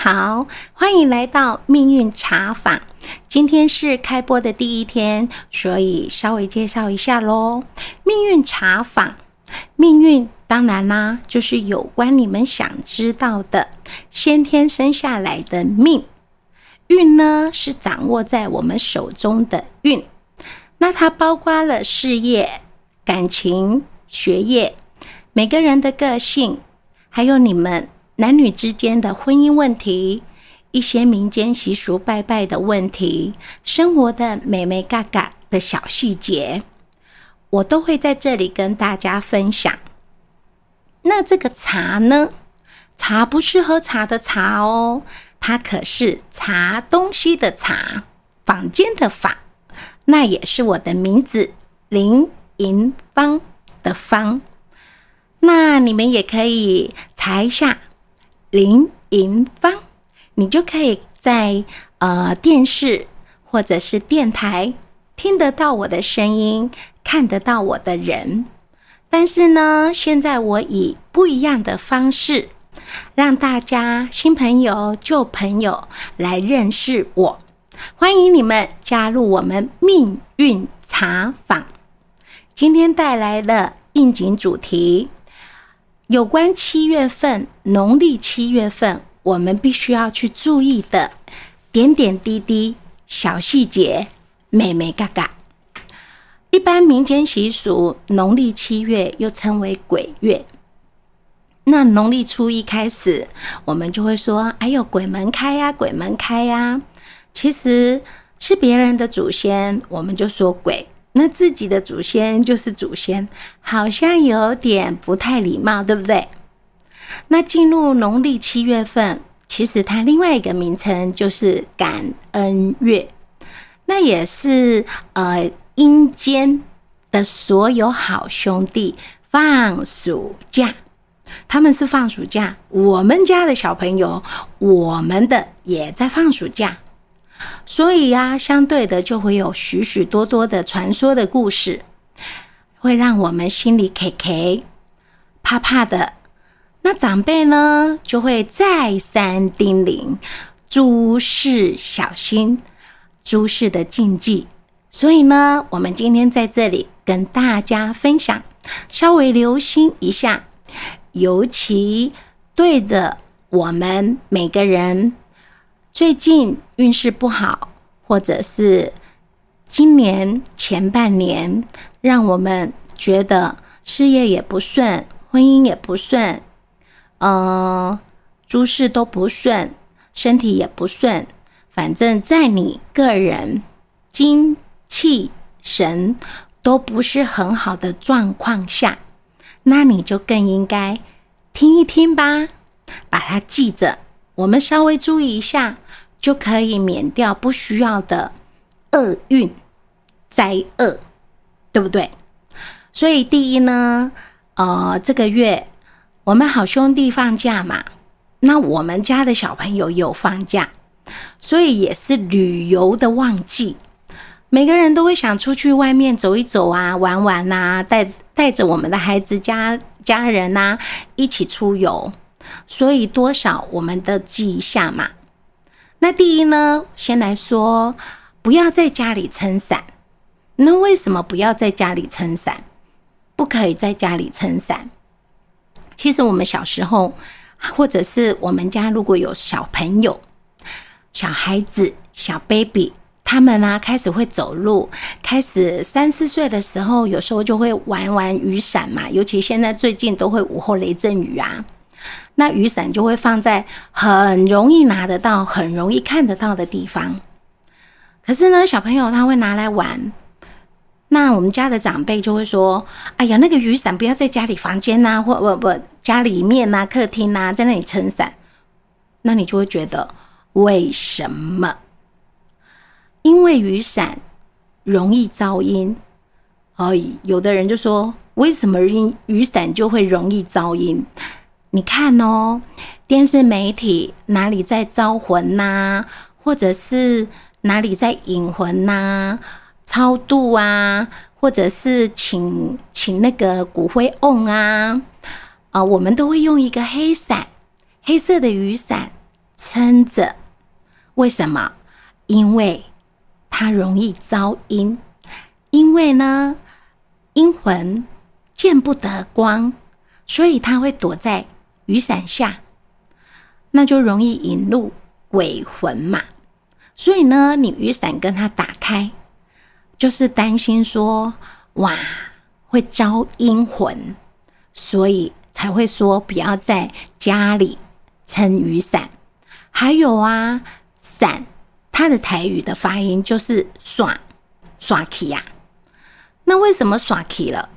好，欢迎来到命运茶坊。今天是开播的第一天，所以稍微介绍一下喽。命运茶坊，命运当然啦，就是有关你们想知道的先天生下来的命运呢，是掌握在我们手中的运。那它包括了事业、感情、学业，每个人的个性，还有你们。男女之间的婚姻问题，一些民间习俗拜拜的问题，生活的美美嘎嘎的小细节，我都会在这里跟大家分享。那这个茶呢？茶不是喝茶的茶哦，它可是茶东西的茶，坊间的坊，那也是我的名字林银芳的芳。那你们也可以查一下。林银芳，你就可以在呃电视或者是电台听得到我的声音，看得到我的人。但是呢，现在我以不一样的方式，让大家新朋友、旧朋友来认识我。欢迎你们加入我们命运茶坊。今天带来的应景主题。有关七月份，农历七月份，我们必须要去注意的点点滴滴、小细节，美美嘎嘎。一般民间习俗，农历七月又称为鬼月。那农历初一开始，我们就会说：“哎呦，鬼门开呀，鬼门开呀！”其实是别人的祖先，我们就说鬼。那自己的祖先就是祖先，好像有点不太礼貌，对不对？那进入农历七月份，其实它另外一个名称就是感恩月，那也是呃阴间的所有好兄弟放暑假，他们是放暑假，我们家的小朋友，我们的也在放暑假。所以呀，相对的就会有许许多多的传说的故事，会让我们心里 K K 怕怕的。那长辈呢，就会再三叮咛诸事小心，诸事的禁忌。所以呢，我们今天在这里跟大家分享，稍微留心一下，尤其对着我们每个人。最近运势不好，或者是今年前半年，让我们觉得事业也不顺，婚姻也不顺，呃，诸事都不顺，身体也不顺，反正在你个人精气神都不是很好的状况下，那你就更应该听一听吧，把它记着。我们稍微注意一下。就可以免掉不需要的厄运灾厄，对不对？所以第一呢，呃，这个月我们好兄弟放假嘛，那我们家的小朋友有放假，所以也是旅游的旺季。每个人都会想出去外面走一走啊，玩玩呐，带带着我们的孩子家家人呐一起出游，所以多少我们都记一下嘛。那第一呢，先来说，不要在家里撑伞。那为什么不要在家里撑伞？不可以在家里撑伞。其实我们小时候，或者是我们家如果有小朋友、小孩子、小 baby，他们呢开始会走路，开始三四岁的时候，有时候就会玩玩雨伞嘛。尤其现在最近都会午后雷阵雨啊。那雨伞就会放在很容易拿得到、很容易看得到的地方。可是呢，小朋友他会拿来玩。那我们家的长辈就会说：“哎呀，那个雨伞不要在家里房间呐，或不不家里面呐、客厅呐，在那里撑伞。”那你就会觉得为什么？因为雨伞容易噪音。哎，有的人就说：“为什么雨雨伞就会容易噪音？”你看哦，电视媒体哪里在招魂呐，或者是哪里在引魂呐、超度啊，或者是请请那个骨灰瓮啊，啊，我们都会用一个黑伞，黑色的雨伞撑着。为什么？因为它容易招阴，因为呢，阴魂见不得光，所以它会躲在雨伞下，那就容易引入鬼魂嘛。所以呢，你雨伞跟它打开，就是担心说，哇，会招阴魂，所以才会说不要在家里撑雨伞。还有啊。伞，它的台语的发音就是“耍耍气”呀。那为什么耍气了？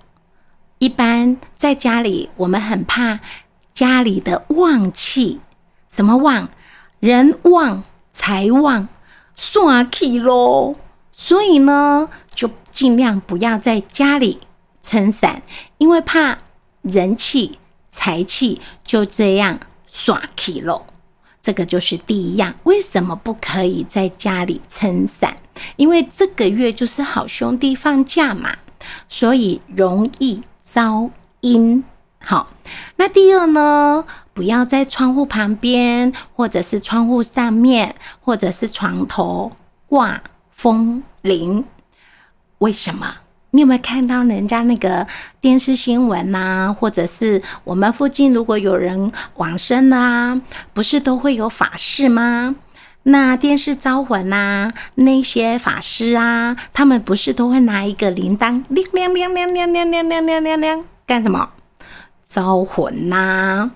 一般在家里，我们很怕家里的旺气，什么旺？人旺财旺，耍气喽。所以呢，就尽量不要在家里撑伞，因为怕人气财气就这样耍气喽。这个就是第一样，为什么不可以在家里撑伞？因为这个月就是好兄弟放假嘛，所以容易招阴。好，那第二呢，不要在窗户旁边，或者是窗户上面，或者是床头挂风铃。为什么？你有没有看到人家那个电视新闻呐？或者是我们附近如果有人往生啦，不是都会有法事吗？那电视招魂呐，那些法师啊，他们不是都会拿一个铃铛，铃铃铃铃铃铃铃铃铃铃铃，干什么？招魂呐。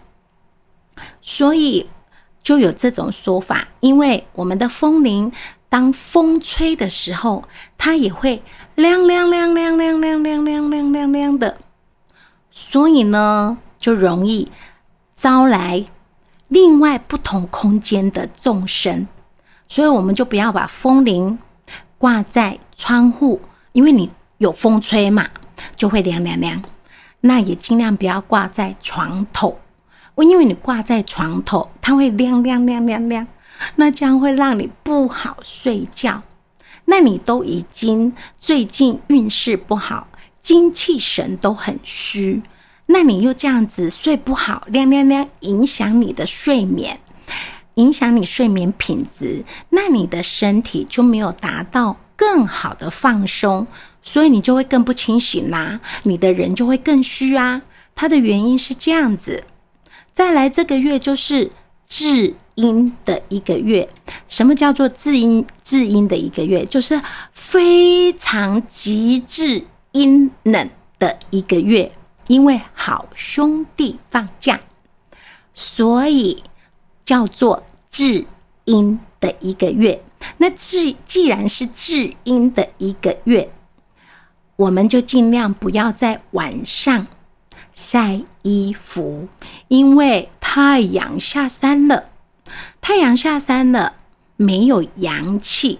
所以就有这种说法，因为我们的风铃。当风吹的时候，它也会亮亮亮亮亮亮亮亮亮亮亮的，所以呢，就容易招来另外不同空间的众生。所以我们就不要把风铃挂在窗户，因为你有风吹嘛，就会亮亮亮。那也尽量不要挂在床头，因为你挂在床头，它会亮亮亮亮亮。那将会让你不好睡觉。那你都已经最近运势不好，精气神都很虚，那你又这样子睡不好，亮亮亮，影响你的睡眠，影响你睡眠品质，那你的身体就没有达到更好的放松，所以你就会更不清醒啦，你的人就会更虚啊。它的原因是这样子。再来这个月就是至。阴的一个月，什么叫做至阴至阴的一个月？就是非常极致阴冷的一个月，因为好兄弟放假，所以叫做至阴的一个月。那至既然是至阴的一个月，我们就尽量不要在晚上晒衣服，因为太阳下山了。太阳下山了，没有阳气，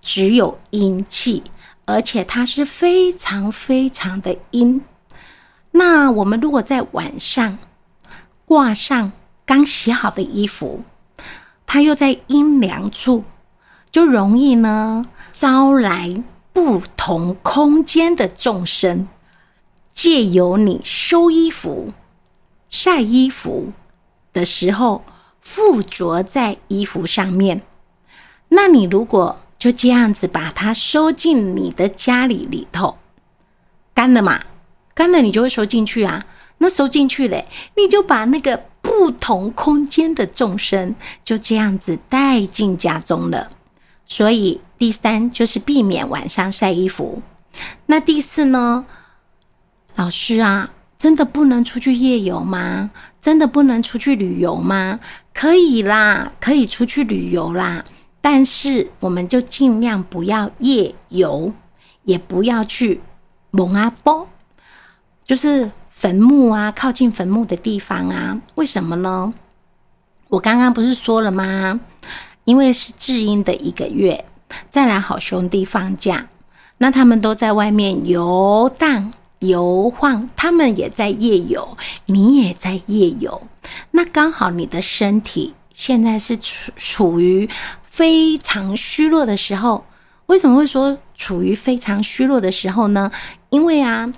只有阴气，而且它是非常非常的阴。那我们如果在晚上挂上刚洗好的衣服，它又在阴凉处，就容易呢招来不同空间的众生，借由你收衣服、晒衣服的时候。附着在衣服上面，那你如果就这样子把它收进你的家里里头，干了嘛？干了你就会收进去啊。那收进去嘞，你就把那个不同空间的众生就这样子带进家中了。所以第三就是避免晚上晒衣服。那第四呢？老师啊。真的不能出去夜游吗？真的不能出去旅游吗？可以啦，可以出去旅游啦。但是我们就尽量不要夜游，也不要去蒙阿波，就是坟墓啊，靠近坟墓的地方啊。为什么呢？我刚刚不是说了吗？因为是至阴的一个月，再来好兄弟放假，那他们都在外面游荡。游晃，他们也在夜游，你也在夜游。那刚好你的身体现在是处处于非常虚弱的时候。为什么会说处于非常虚弱的时候呢？因为啊。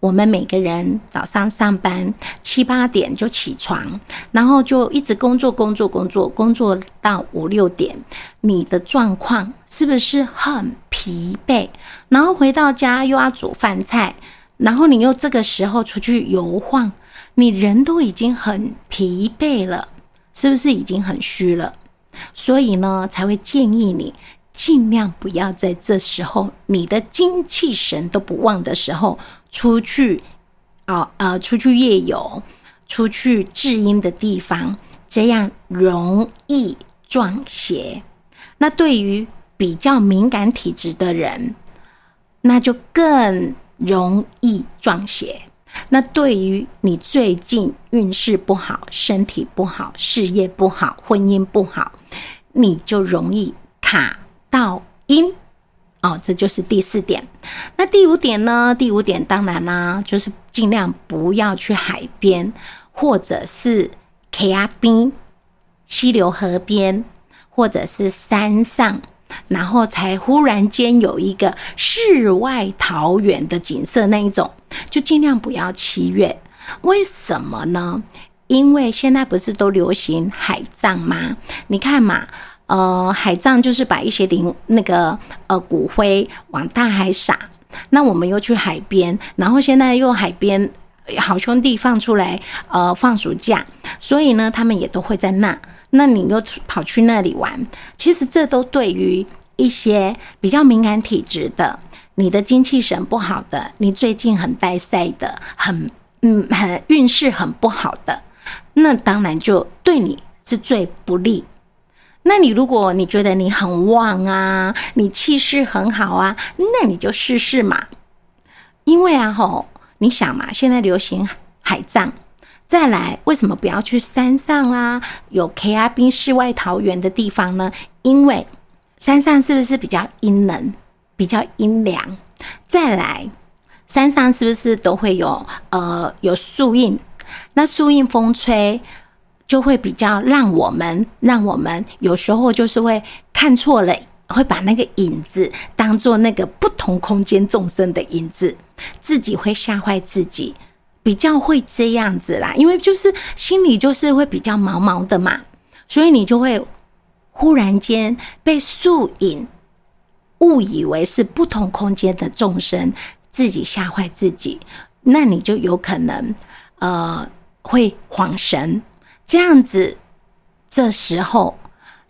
我们每个人早上上班七八点就起床，然后就一直工作工作工作工作到五六点，你的状况是不是很疲惫？然后回到家又要煮饭菜，然后你又这个时候出去游晃，你人都已经很疲惫了，是不是已经很虚了？所以呢，才会建议你。尽量不要在这时候，你的精气神都不旺的时候出去，哦呃，出去夜游，出去至阴的地方，这样容易撞邪。那对于比较敏感体质的人，那就更容易撞邪。那对于你最近运势不好、身体不好、事业不好、婚姻不好，你就容易卡。到阴哦，这就是第四点。那第五点呢？第五点当然啦，就是尽量不要去海边，或者是 K R 滨、溪流河边，或者是山上，然后才忽然间有一个世外桃源的景色那一种，就尽量不要七月。为什么呢？因为现在不是都流行海葬吗？你看嘛。呃，海葬就是把一些灵那个呃骨灰往大海撒。那我们又去海边，然后现在又海边好兄弟放出来呃放暑假，所以呢，他们也都会在那。那你又跑去那里玩，其实这都对于一些比较敏感体质的，你的精气神不好的，你最近很带赛的，很嗯很运势很不好的，那当然就对你是最不利。那你如果你觉得你很旺啊，你气势很好啊，那你就试试嘛。因为啊吼，你想嘛，现在流行海葬，再来为什么不要去山上啦？有 K R 冰世外桃源的地方呢？因为山上是不是比较阴冷、比较阴凉？再来，山上是不是都会有呃有树荫？那树荫风吹。就会比较让我们，让我们有时候就是会看错了，会把那个影子当做那个不同空间众生的影子，自己会吓坏自己，比较会这样子啦。因为就是心里就是会比较毛毛的嘛，所以你就会忽然间被树影误以为是不同空间的众生，自己吓坏自己，那你就有可能呃会恍神。这样子，这时候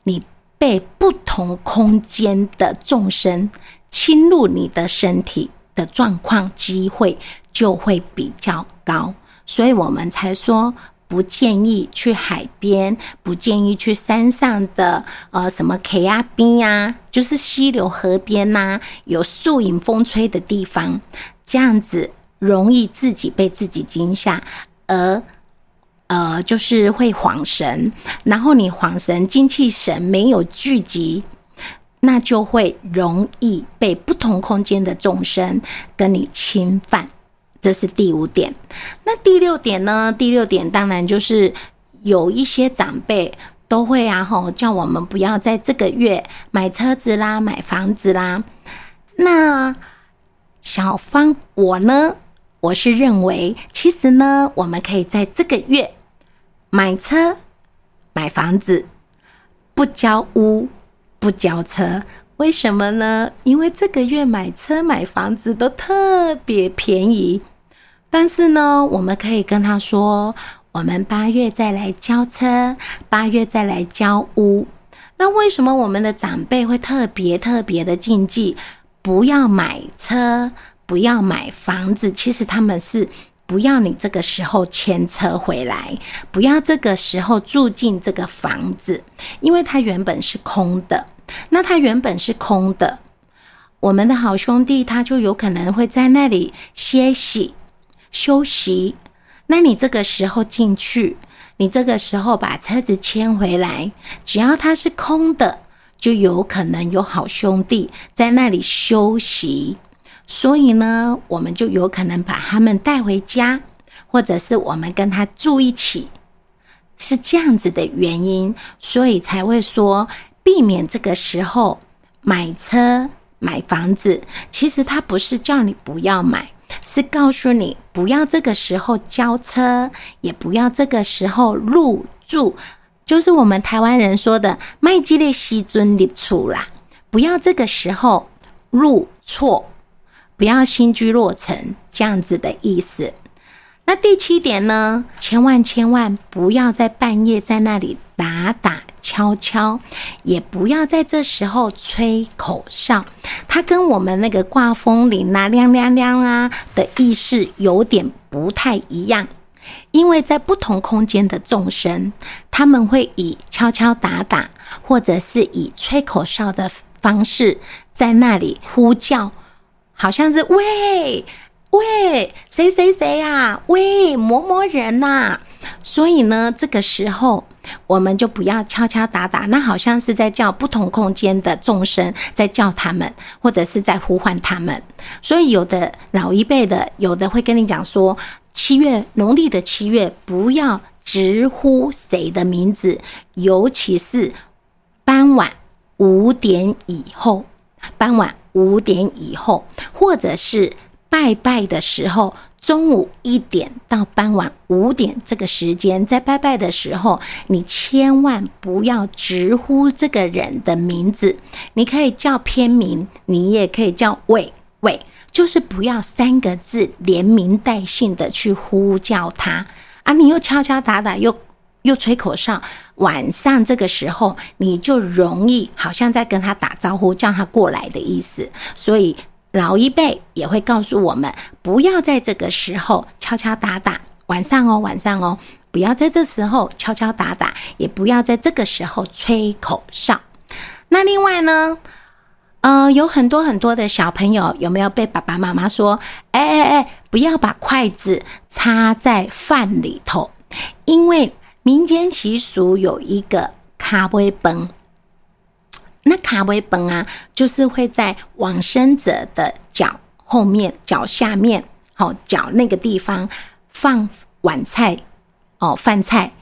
你被不同空间的众生侵入你的身体的状况机会就会比较高，所以我们才说不建议去海边，不建议去山上的呃什么 K 啊冰啊，就是溪流河边呐，有树影风吹的地方，这样子容易自己被自己惊吓而。呃，就是会晃神，然后你晃神，精气神没有聚集，那就会容易被不同空间的众生跟你侵犯。这是第五点。那第六点呢？第六点当然就是有一些长辈都会啊，吼，叫我们不要在这个月买车子啦、买房子啦。那小芳，我呢，我是认为，其实呢，我们可以在这个月。买车、买房子，不交屋、不交车，为什么呢？因为这个月买车、买房子都特别便宜。但是呢，我们可以跟他说，我们八月再来交车，八月再来交屋。那为什么我们的长辈会特别特别的禁忌，不要买车，不要买房子？其实他们是。不要你这个时候牵车回来，不要这个时候住进这个房子，因为它原本是空的。那它原本是空的，我们的好兄弟他就有可能会在那里歇息休息。那你这个时候进去，你这个时候把车子牵回来，只要它是空的，就有可能有好兄弟在那里休息。所以呢，我们就有可能把他们带回家，或者是我们跟他住一起，是这样子的原因，所以才会说避免这个时候买车买房子。其实他不是叫你不要买，是告诉你不要这个时候交车，也不要这个时候入住，就是我们台湾人说的“卖鸡的西尊入厝”啦，不要这个时候入错，不要新居落成这样子的意思。那第七点呢？千万千万不要在半夜在那里打打敲敲，也不要在这时候吹口哨。它跟我们那个挂风铃啊、亮亮亮啊的意思有点不太一样。因为在不同空间的众生，他们会以敲敲打打，或者是以吹口哨的方式在那里呼叫，好像是喂。喂，谁谁谁呀？喂，某某人呐！所以呢，这个时候我们就不要敲敲打打，那好像是在叫不同空间的众生，在叫他们，或者是在呼唤他们。所以有的老一辈的，有的会跟你讲说，七月农历的七月，不要直呼谁的名字，尤其是傍晚五点以后，傍晚五点以后，或者是。拜拜的时候，中午一点到傍晚五点这个时间，在拜拜的时候，你千万不要直呼这个人的名字。你可以叫片名，你也可以叫喂喂，就是不要三个字连名带姓的去呼叫他啊！你又敲敲打打，又又吹口哨，晚上这个时候你就容易好像在跟他打招呼，叫他过来的意思，所以。老一辈也会告诉我们，不要在这个时候敲敲打打。晚上哦，晚上哦，不要在这时候敲敲打打，也不要在这个时候吹口哨。那另外呢，呃，有很多很多的小朋友有没有被爸爸妈妈说，哎哎哎，不要把筷子插在饭里头，因为民间习俗有一个卡威崩。那卡威本啊，就是会在往生者的脚后面、脚下面，好脚那个地方放碗菜哦，饭菜。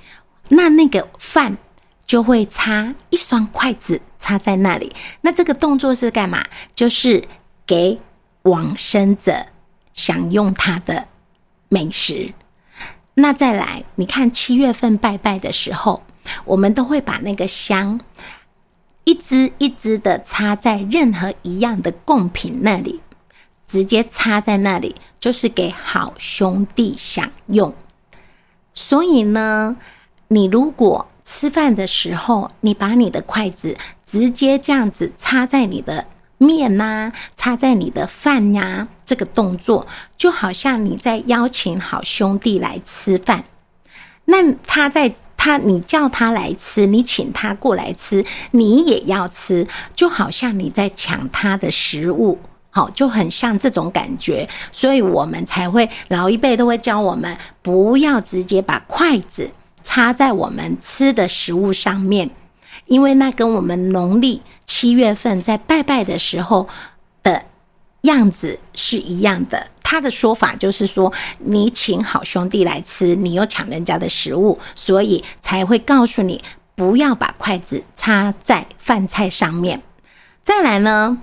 那那个饭就会插一双筷子插在那里。那这个动作是干嘛？就是给往生者享用他的美食。那再来，你看七月份拜拜的时候，我们都会把那个香。一支一支的插在任何一样的贡品那里，直接插在那里，就是给好兄弟享用。所以呢，你如果吃饭的时候，你把你的筷子直接这样子插在你的面呐，插在你的饭呀，这个动作就好像你在邀请好兄弟来吃饭。那他在。他，你叫他来吃，你请他过来吃，你也要吃，就好像你在抢他的食物，好，就很像这种感觉，所以我们才会老一辈都会教我们不要直接把筷子插在我们吃的食物上面，因为那跟我们农历七月份在拜拜的时候的样子是一样的。他的说法就是说，你请好兄弟来吃，你又抢人家的食物，所以才会告诉你不要把筷子插在饭菜上面。再来呢，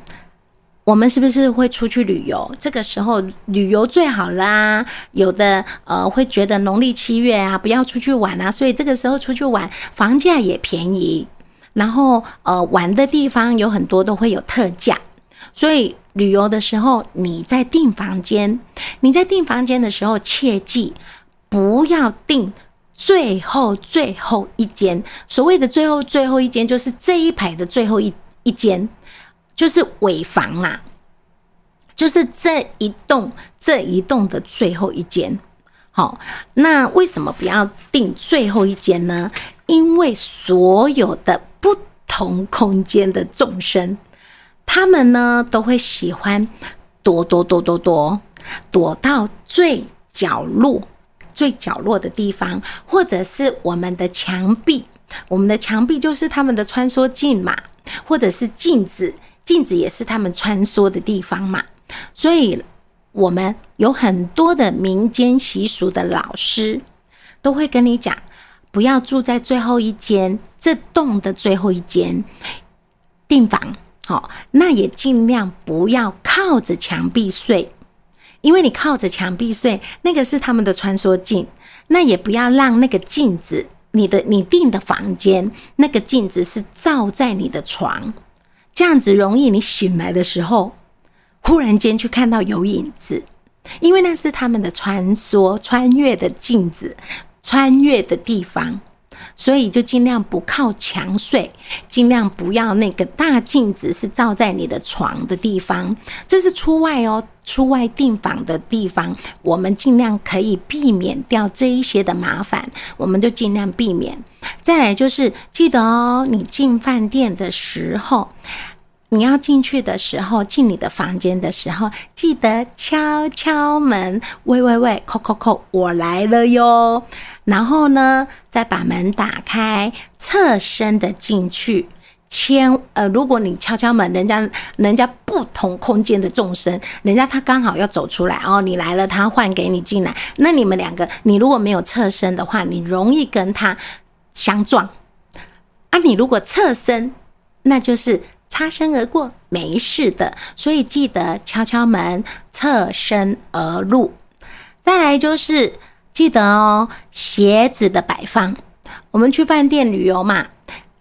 我们是不是会出去旅游？这个时候旅游最好啦。有的呃会觉得农历七月啊，不要出去玩啊，所以这个时候出去玩，房价也便宜，然后呃玩的地方有很多都会有特价，所以。旅游的时候，你在订房间，你在订房间的时候，切记不要订最后最后一间。所谓的最后最后一间，就是这一排的最后一一间，就是尾房啦，就是这一栋这一栋的最后一间。好，那为什么不要订最后一间呢？因为所有的同空间的众生。他们呢都会喜欢躲躲躲躲躲，躲到最角落、最角落的地方，或者是我们的墙壁。我们的墙壁就是他们的穿梭镜嘛，或者是镜子，镜子也是他们穿梭的地方嘛。所以，我们有很多的民间习俗的老师都会跟你讲，不要住在最后一间这栋的最后一间订房。好，那也尽量不要靠着墙壁睡，因为你靠着墙壁睡，那个是他们的穿梭镜，那也不要让那个镜子，你的你订的房间那个镜子是照在你的床，这样子容易你醒来的时候，忽然间去看到有影子，因为那是他们的穿梭穿越的镜子，穿越的地方。所以就尽量不靠墙睡，尽量不要那个大镜子是照在你的床的地方。这是出外哦，出外订房的地方，我们尽量可以避免掉这一些的麻烦，我们就尽量避免。再来就是记得哦，你进饭店的时候。你要进去的时候，进你的房间的时候，记得敲敲门，喂喂喂，扣扣扣，我来了哟。然后呢，再把门打开，侧身的进去。千呃，如果你敲敲门，人家人家不同空间的众生，人家他刚好要走出来哦，你来了，他换给你进来。那你们两个，你如果没有侧身的话，你容易跟他相撞。啊，你如果侧身，那就是。擦身而过，没事的，所以记得敲敲门，侧身而入。再来就是记得哦，鞋子的摆放。我们去饭店旅游嘛，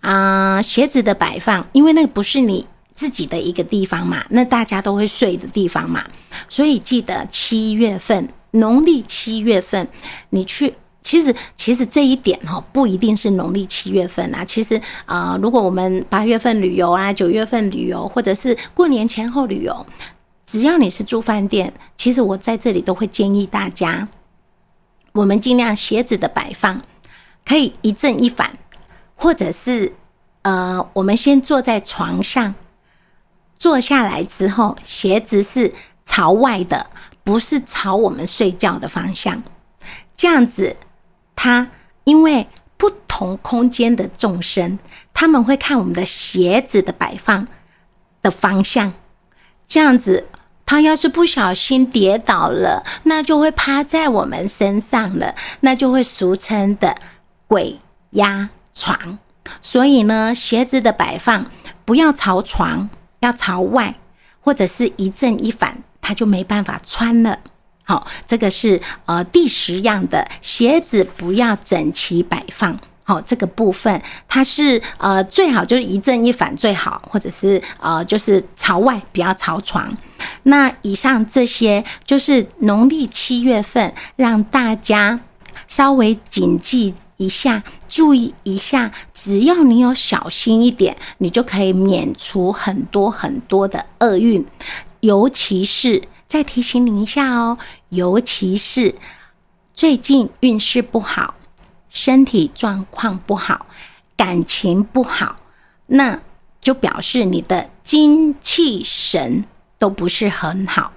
啊，鞋子的摆放，因为那个不是你自己的一个地方嘛，那大家都会睡的地方嘛，所以记得七月份，农历七月份，你去。其实，其实这一点哈，不一定是农历七月份啊。其实，呃，如果我们八月份旅游啊，九月份旅游，或者是过年前后旅游，只要你是住饭店，其实我在这里都会建议大家，我们尽量鞋子的摆放可以一正一反，或者是呃，我们先坐在床上，坐下来之后，鞋子是朝外的，不是朝我们睡觉的方向，这样子。他因为不同空间的众生，他们会看我们的鞋子的摆放的方向，这样子，他要是不小心跌倒了，那就会趴在我们身上了，那就会俗称的鬼压床。所以呢，鞋子的摆放不要朝床，要朝外，或者是一正一反，他就没办法穿了。好，这个是呃第十样的鞋子不要整齐摆放。好，这个部分它是呃最好就是一正一反最好，或者是呃就是朝外不要朝床。那以上这些就是农历七月份让大家稍微谨记一下，注意一下。只要你有小心一点，你就可以免除很多很多的厄运，尤其是。再提醒你一下哦，尤其是最近运势不好、身体状况不好、感情不好，那就表示你的精气神都不是很好，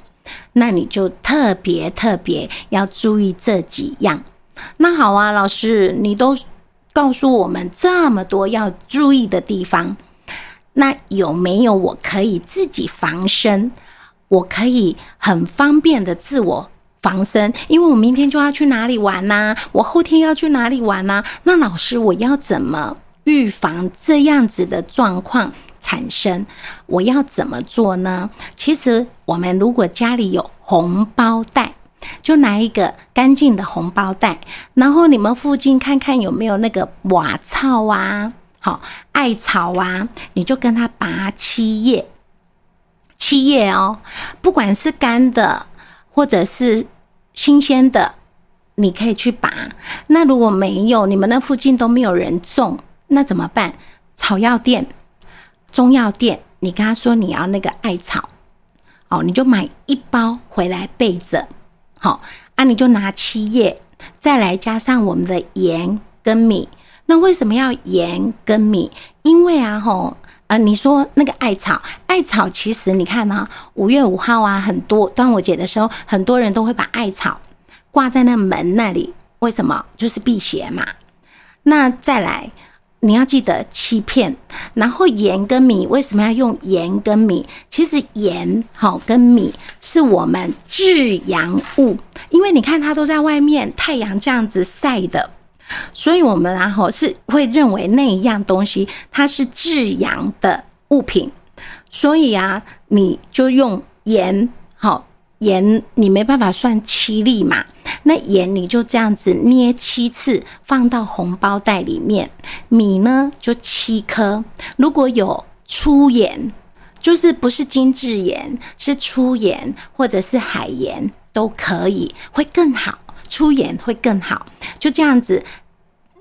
那你就特别特别要注意这几样。那好啊，老师，你都告诉我们这么多要注意的地方，那有没有我可以自己防身？我可以很方便的自我防身，因为我明天就要去哪里玩呐，我后天要去哪里玩呐？那老师，我要怎么预防这样子的状况产生？我要怎么做呢？其实，我们如果家里有红包袋，就拿一个干净的红包袋，然后你们附近看看有没有那个瓦草啊，好艾草啊，你就跟它拔七叶。七叶哦，不管是干的或者是新鲜的，你可以去拔。那如果没有，你们那附近都没有人种，那怎么办？草药店、中药店，你跟他说你要那个艾草，哦，你就买一包回来备着。好啊，你就拿七叶，再来加上我们的盐跟米。那为什么要盐跟米？因为啊，吼。呃，你说那个艾草，艾草其实你看呢，五月五号啊，很多端午节的时候，很多人都会把艾草挂在那门那里，为什么？就是辟邪嘛。那再来，你要记得七片，然后盐跟米，为什么要用盐跟米？其实盐好跟米是我们制阳物，因为你看它都在外面太阳这样子晒的。所以，我们然后是会认为那一样东西它是至阳的物品，所以啊，你就用盐好盐你没办法算七粒嘛，那盐你就这样子捏七次，放到红包袋里面。米呢就七颗，如果有粗盐，就是不是精致盐，是粗盐或者是海盐都可以，会更好。粗盐会更好。就这样子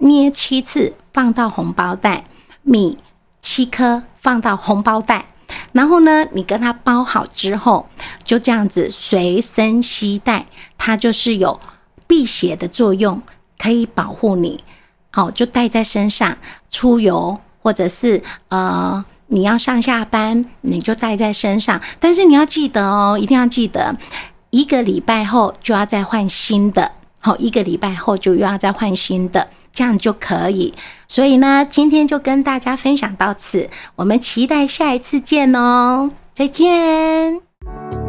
捏七次，放到红包袋。米七颗放到红包袋。然后呢，你跟它包好之后，就这样子随身携带，它就是有辟邪的作用，可以保护你。好，就带在身上出游，或者是呃你要上下班，你就带在身上。但是你要记得哦，一定要记得，一个礼拜后就要再换新的。好，一个礼拜后就又要再换新的。这样就可以，所以呢，今天就跟大家分享到此，我们期待下一次见哦，再见。